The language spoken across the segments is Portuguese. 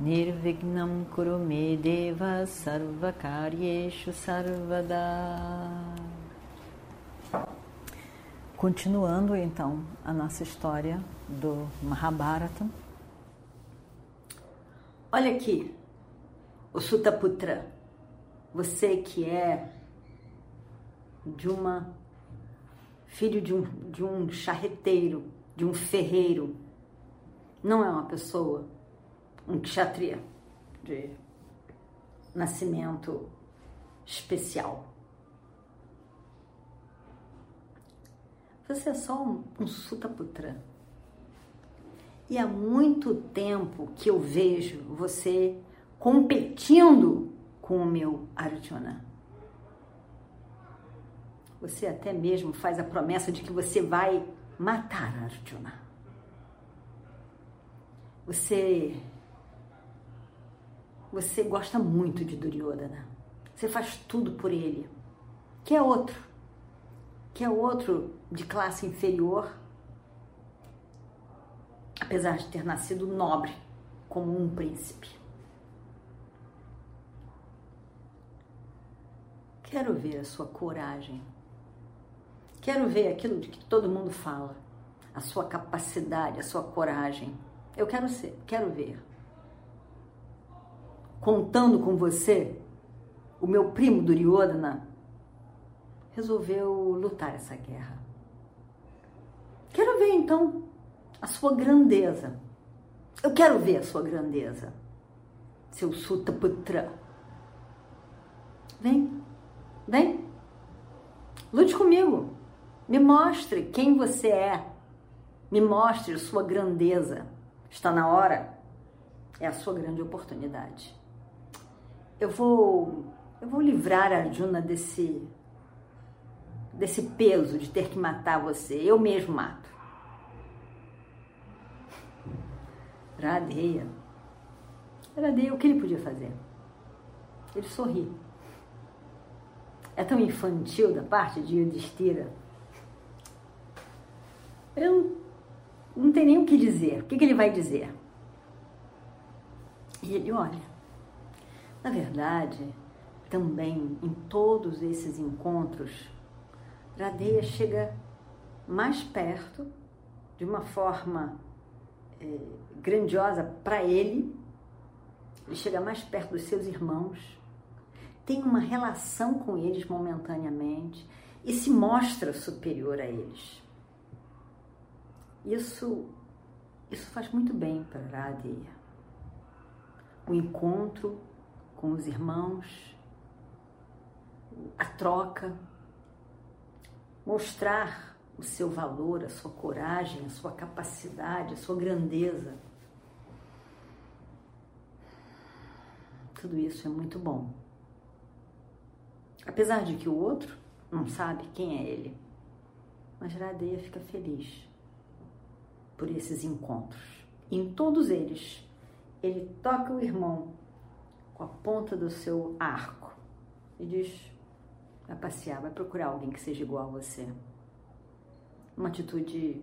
Nirvignam Kurume Deva Sarvakaryeshu Sarvada. Continuando então a nossa história do Mahabharata. Olha aqui, o Sutaputra, você que é de uma filho de um, de um charreteiro, de um ferreiro, não é uma pessoa, um kshatriya de nascimento especial. Você é só um, um sutaputra. E há muito tempo que eu vejo você competindo com o meu Arjuna. Você até mesmo faz a promessa de que você vai matar Arjuna. Você você gosta muito de Duryodhana. Você faz tudo por ele. Que é outro. Que é outro de classe inferior. Apesar de ter nascido nobre como um príncipe. Quero ver a sua coragem Quero ver aquilo de que todo mundo fala, a sua capacidade, a sua coragem. Eu quero ser, quero ver. Contando com você, o meu primo Duryodhana resolveu lutar essa guerra. Quero ver então a sua grandeza. Eu quero ver a sua grandeza, seu Sutaputra. Vem, vem, lute comigo. Me mostre quem você é. Me mostre sua grandeza. Está na hora? É a sua grande oportunidade. Eu vou eu vou livrar a Arjuna desse desse peso de ter que matar você. Eu mesmo mato. Radeia. Radeia, o que ele podia fazer? Ele sorri. É tão infantil da parte de Yudhishthira eu não tenho nem o que dizer. O que, que ele vai dizer? E ele olha. Na verdade, também em todos esses encontros, Radeia chega mais perto, de uma forma é, grandiosa para ele, ele chega mais perto dos seus irmãos, tem uma relação com eles momentaneamente e se mostra superior a eles. Isso, isso faz muito bem para Radeia. O encontro com os irmãos, a troca, mostrar o seu valor, a sua coragem, a sua capacidade, a sua grandeza. Tudo isso é muito bom. Apesar de que o outro não sabe quem é ele, mas Radeia fica feliz por esses encontros. Em todos eles, ele toca o irmão com a ponta do seu arco e diz: vai passear, vai procurar alguém que seja igual a você. Uma atitude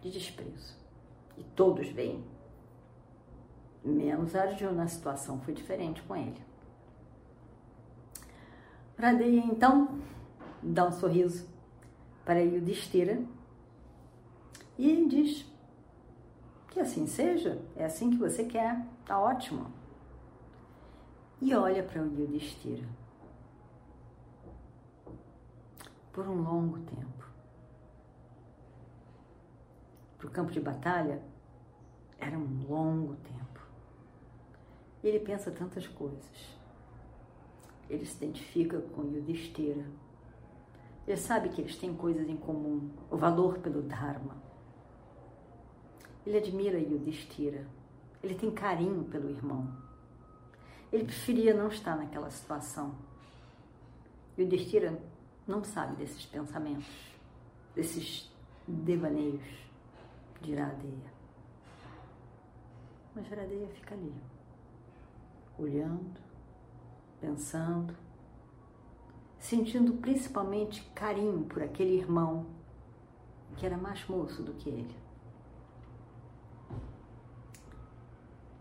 de desprezo. E todos veem. Menos Arjuna, a situação foi diferente com ele. Pradeya então dá um sorriso para Yudhishthira e diz: que assim seja, é assim que você quer, tá ótimo. E olha para o Yudhishthira. Por um longo tempo. Para o campo de batalha, era um longo tempo. E ele pensa tantas coisas. Ele se identifica com Yudhishthira. Ele sabe que eles têm coisas em comum, o valor pelo Dharma, ele admira Yudhishthira. Ele tem carinho pelo irmão. Ele preferia não estar naquela situação. E o Destira não sabe desses pensamentos, desses devaneios de Iradeia. Mas Iradeia fica ali, olhando, pensando, sentindo principalmente carinho por aquele irmão que era mais moço do que ele.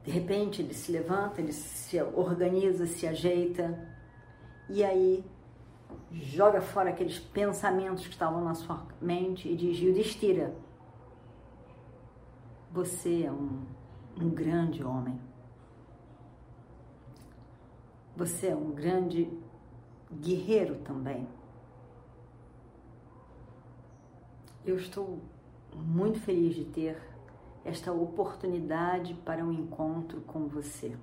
De repente ele se levanta, ele se organiza, se ajeita e aí joga fora aqueles pensamentos que estavam na sua mente e diz: Yudhishthira, você é um, um grande homem. Você é um grande guerreiro também. Eu estou muito feliz de ter esta oportunidade para um encontro com você.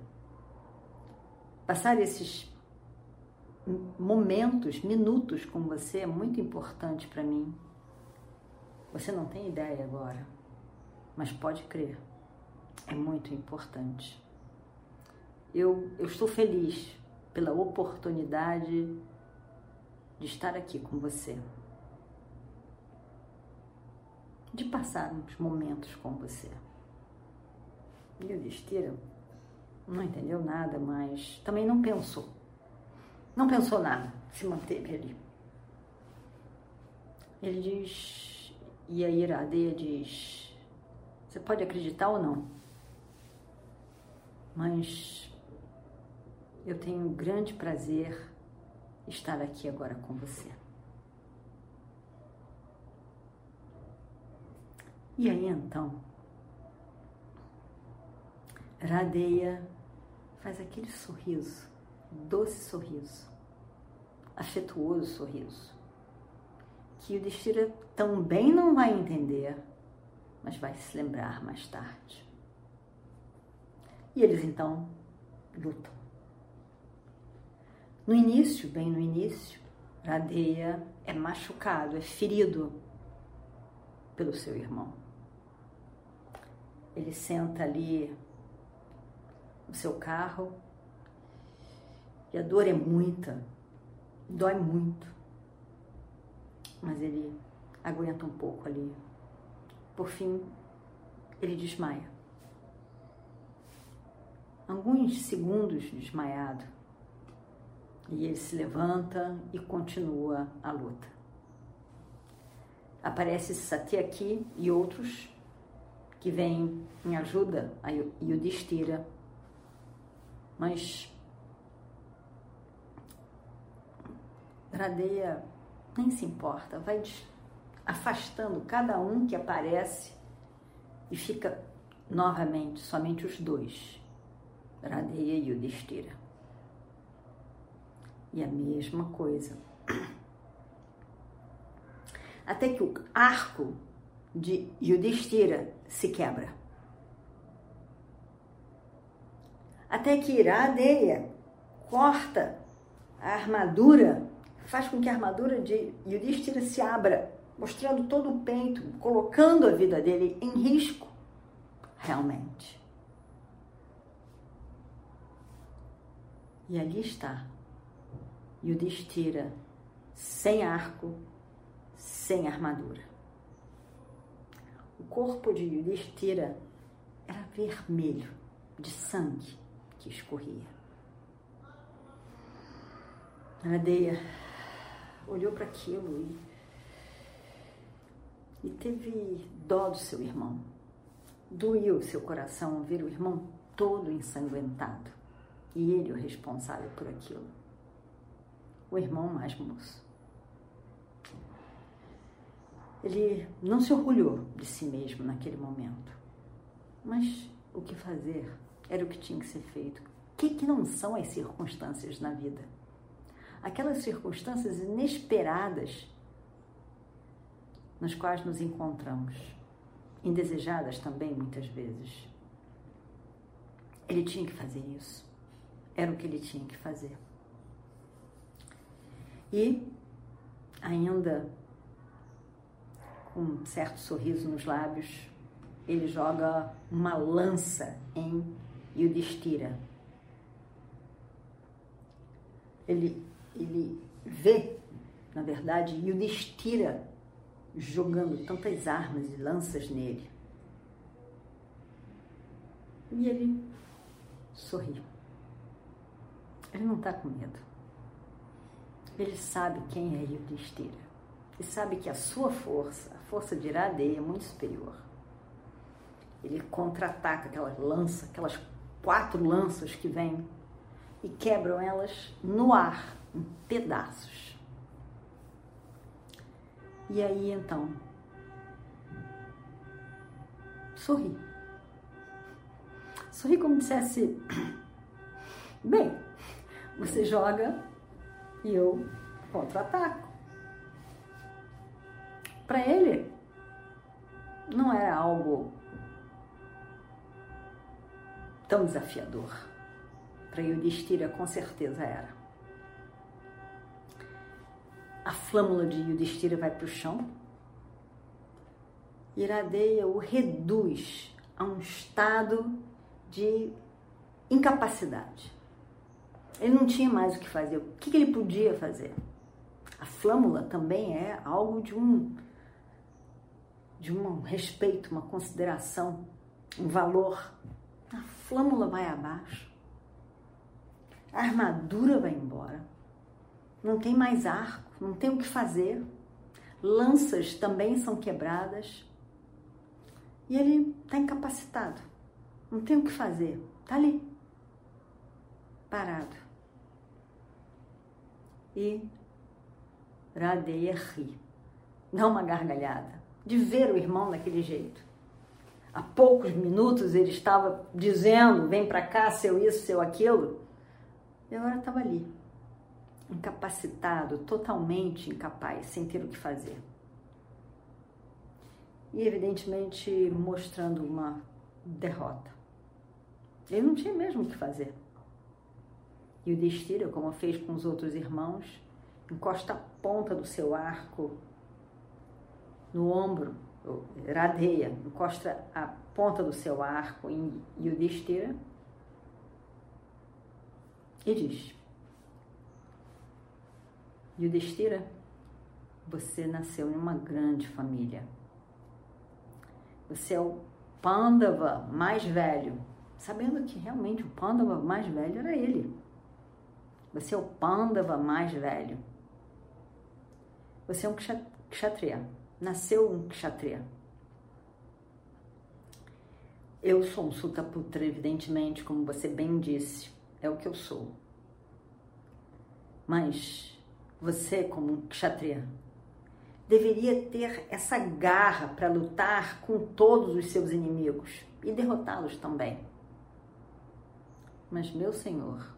Passar esses momentos, minutos com você é muito importante para mim. Você não tem ideia agora, mas pode crer, é muito importante. Eu, eu estou feliz pela oportunidade de estar aqui com você, de passar uns momentos com você. E o Destira não entendeu nada, mas também não pensou. Não pensou nada, se manteve ali. Ele diz, e a Iradeia diz: Você pode acreditar ou não, mas eu tenho grande prazer estar aqui agora com você. E aí então, Radeia faz aquele sorriso, doce sorriso, afetuoso sorriso, que o Destira também não vai entender, mas vai se lembrar mais tarde. E eles então lutam. No início, bem no início, Radeia é machucado, é ferido pelo seu irmão. Ele senta ali no seu carro e a dor é muita, dói muito. Mas ele aguenta um pouco ali. Por fim, ele desmaia. Alguns segundos desmaiado, e ele se levanta e continua a luta. Aparece Satyaki e outros que vêm em ajuda a Yudhishthira, mas Radeia nem se importa, vai afastando cada um que aparece e fica novamente somente os dois, Radeia e Yudhishthira. E a mesma coisa. Até que o arco de Yudhishthira se quebra. Até que Iradeia corta a armadura, faz com que a armadura de Yudhishthira se abra, mostrando todo o peito, colocando a vida dele em risco, realmente. E ali está Yudhishthira sem arco, sem armadura. Corpo de Yudhishthira era vermelho, de sangue que escorria. Nadeia olhou para aquilo e, e teve dó do seu irmão. Doeu seu coração ver o irmão todo ensanguentado e ele o responsável por aquilo o irmão mais moço. Ele não se orgulhou de si mesmo naquele momento. Mas o que fazer era o que tinha que ser feito. O que, que não são as circunstâncias na vida? Aquelas circunstâncias inesperadas nas quais nos encontramos, indesejadas também muitas vezes. Ele tinha que fazer isso. Era o que ele tinha que fazer. E ainda com um certo sorriso nos lábios, ele joga uma lança em Yudhishthira. ele, ele vê, na verdade, Yudhishthira jogando tantas armas e lanças nele. E ele sorri. Ele não está com medo. Ele sabe quem é Yudhishthira. E sabe que a sua força, a força de Iradeia, é muito superior. Ele contra-ataca aquela lança, aquelas quatro lanças que vêm e quebram elas no ar, em pedaços. E aí então, sorri. Sorri como dissesse: Bem, você joga e eu contra-ataco. Para ele, não era algo tão desafiador. Para Yudhishthira, com certeza era. A flâmula de Yudhishthira vai para o chão. Iradeia o reduz a um estado de incapacidade. Ele não tinha mais o que fazer. O que, que ele podia fazer? A flâmula também é algo de um de um respeito, uma consideração, um valor. A flâmula vai abaixo. A armadura vai embora. Não tem mais arco não tem o que fazer. Lanças também são quebradas. E ele está incapacitado. Não tem o que fazer. Está ali. Parado. E Radeia ri. Dá uma gargalhada. De ver o irmão daquele jeito. Há poucos minutos ele estava dizendo: vem para cá, seu isso, seu aquilo. E agora estava ali incapacitado, totalmente incapaz, sem ter o que fazer. E evidentemente mostrando uma derrota. Ele não tinha mesmo o que fazer. E o Destira, como fez com os outros irmãos, encosta a ponta do seu arco no ombro, radeia, encosta a ponta do seu arco em Yudhishthira e diz: Yudhishthira, você nasceu em uma grande família. Você é o Pandava mais velho, sabendo que realmente o Pandava mais velho era ele. Você é o Pandava mais velho. Você é um kshatriya, nasceu um kshatriya. Eu sou um Sutaputra, evidentemente, como você bem disse, é o que eu sou. Mas você, como um kshatriya, deveria ter essa garra para lutar com todos os seus inimigos e derrotá-los também. Mas, meu Senhor,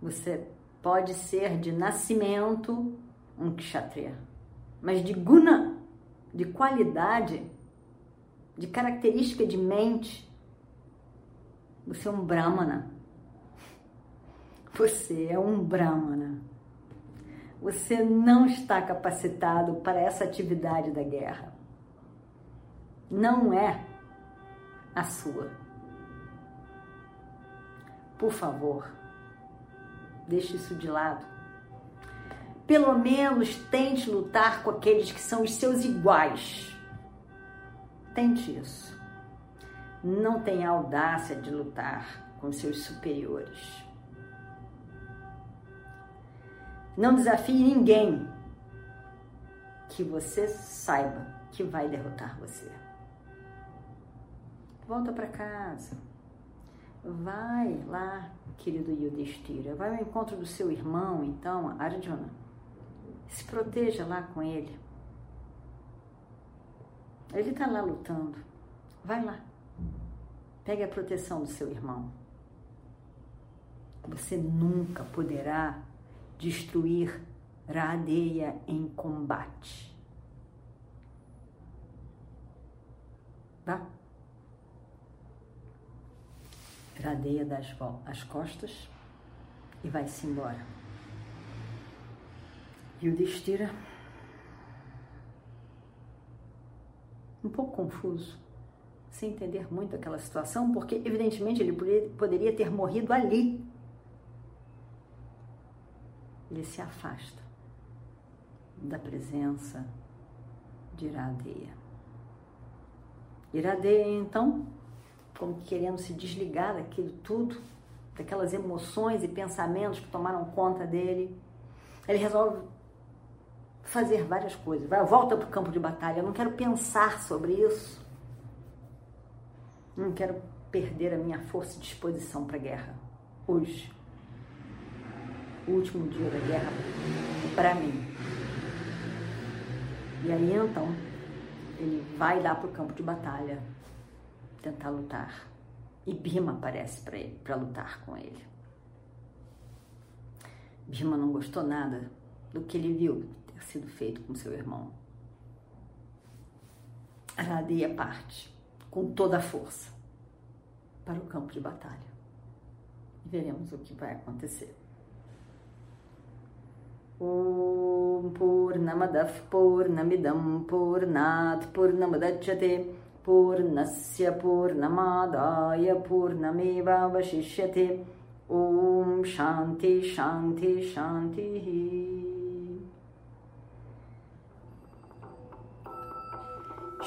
você pode ser de nascimento um kshatriya, mas de guna, de qualidade, de característica de mente, você é um brahmana. Você é um Brahmana. Você não está capacitado para essa atividade da guerra. Não é a sua. Por favor, deixe isso de lado. Pelo menos tente lutar com aqueles que são os seus iguais. Tente isso. Não tenha audácia de lutar com seus superiores. Não desafie ninguém que você saiba que vai derrotar você. Volta para casa. Vai lá, querido Yudhishthira. Vai ao encontro do seu irmão, então, Arjuna. Se proteja lá com ele. Ele está lá lutando. Vai lá. Pegue a proteção do seu irmão. Você nunca poderá destruir Radeia em combate. Tá? Radeia dá as costas e vai-se embora. E o um pouco confuso, sem sem entender muito aquela situação, porque evidentemente ele poderia ter morrido ali. Ele se afasta da presença de Iradeia. Iradeia, então, como querendo se desligar daquilo tudo, daquelas emoções e pensamentos que tomaram conta dele, ele resolve fazer várias coisas. Vai, volta para o campo de batalha. Eu não quero pensar sobre isso. Não quero perder a minha força e disposição para a guerra. Hoje. O último dia da guerra para mim. E aí então ele vai lá para o campo de batalha tentar lutar. E Bima aparece para ele, para lutar com ele. Bima não gostou nada do que ele viu sido feito com seu irmão. Aradeia parte com toda a força para o campo de batalha. E veremos o que vai acontecer. Om Purnamadav Purnamidam Purnat Purnamadachate Purnasya Purnamadaya Purnameva Vashishyate Om Shanti Shanti Shanti